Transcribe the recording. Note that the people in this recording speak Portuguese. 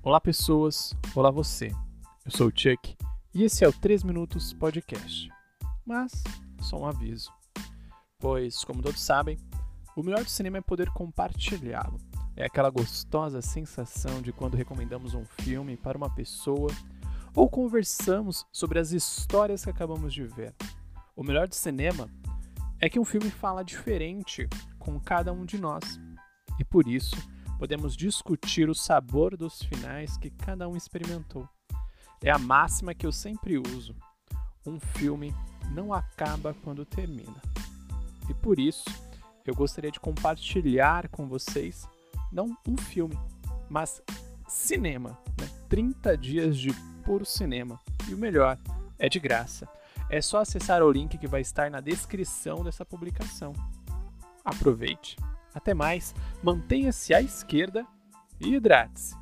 Olá, pessoas. Olá, você. Eu sou o Chuck e esse é o 3 Minutos Podcast. Mas, só um aviso. Pois, como todos sabem, o melhor do cinema é poder compartilhá-lo. É aquela gostosa sensação de quando recomendamos um filme para uma pessoa ou conversamos sobre as histórias que acabamos de ver. O melhor do cinema é que um filme fala diferente com cada um de nós. E por isso, podemos discutir o sabor dos finais que cada um experimentou. É a máxima que eu sempre uso. Um filme não acaba quando termina. E por isso, eu gostaria de compartilhar com vocês não um filme, mas cinema. Né? 30 dias de puro cinema. E o melhor, é de graça. É só acessar o link que vai estar na descrição dessa publicação. Aproveite! Até mais, mantenha-se à esquerda e hidrate-se.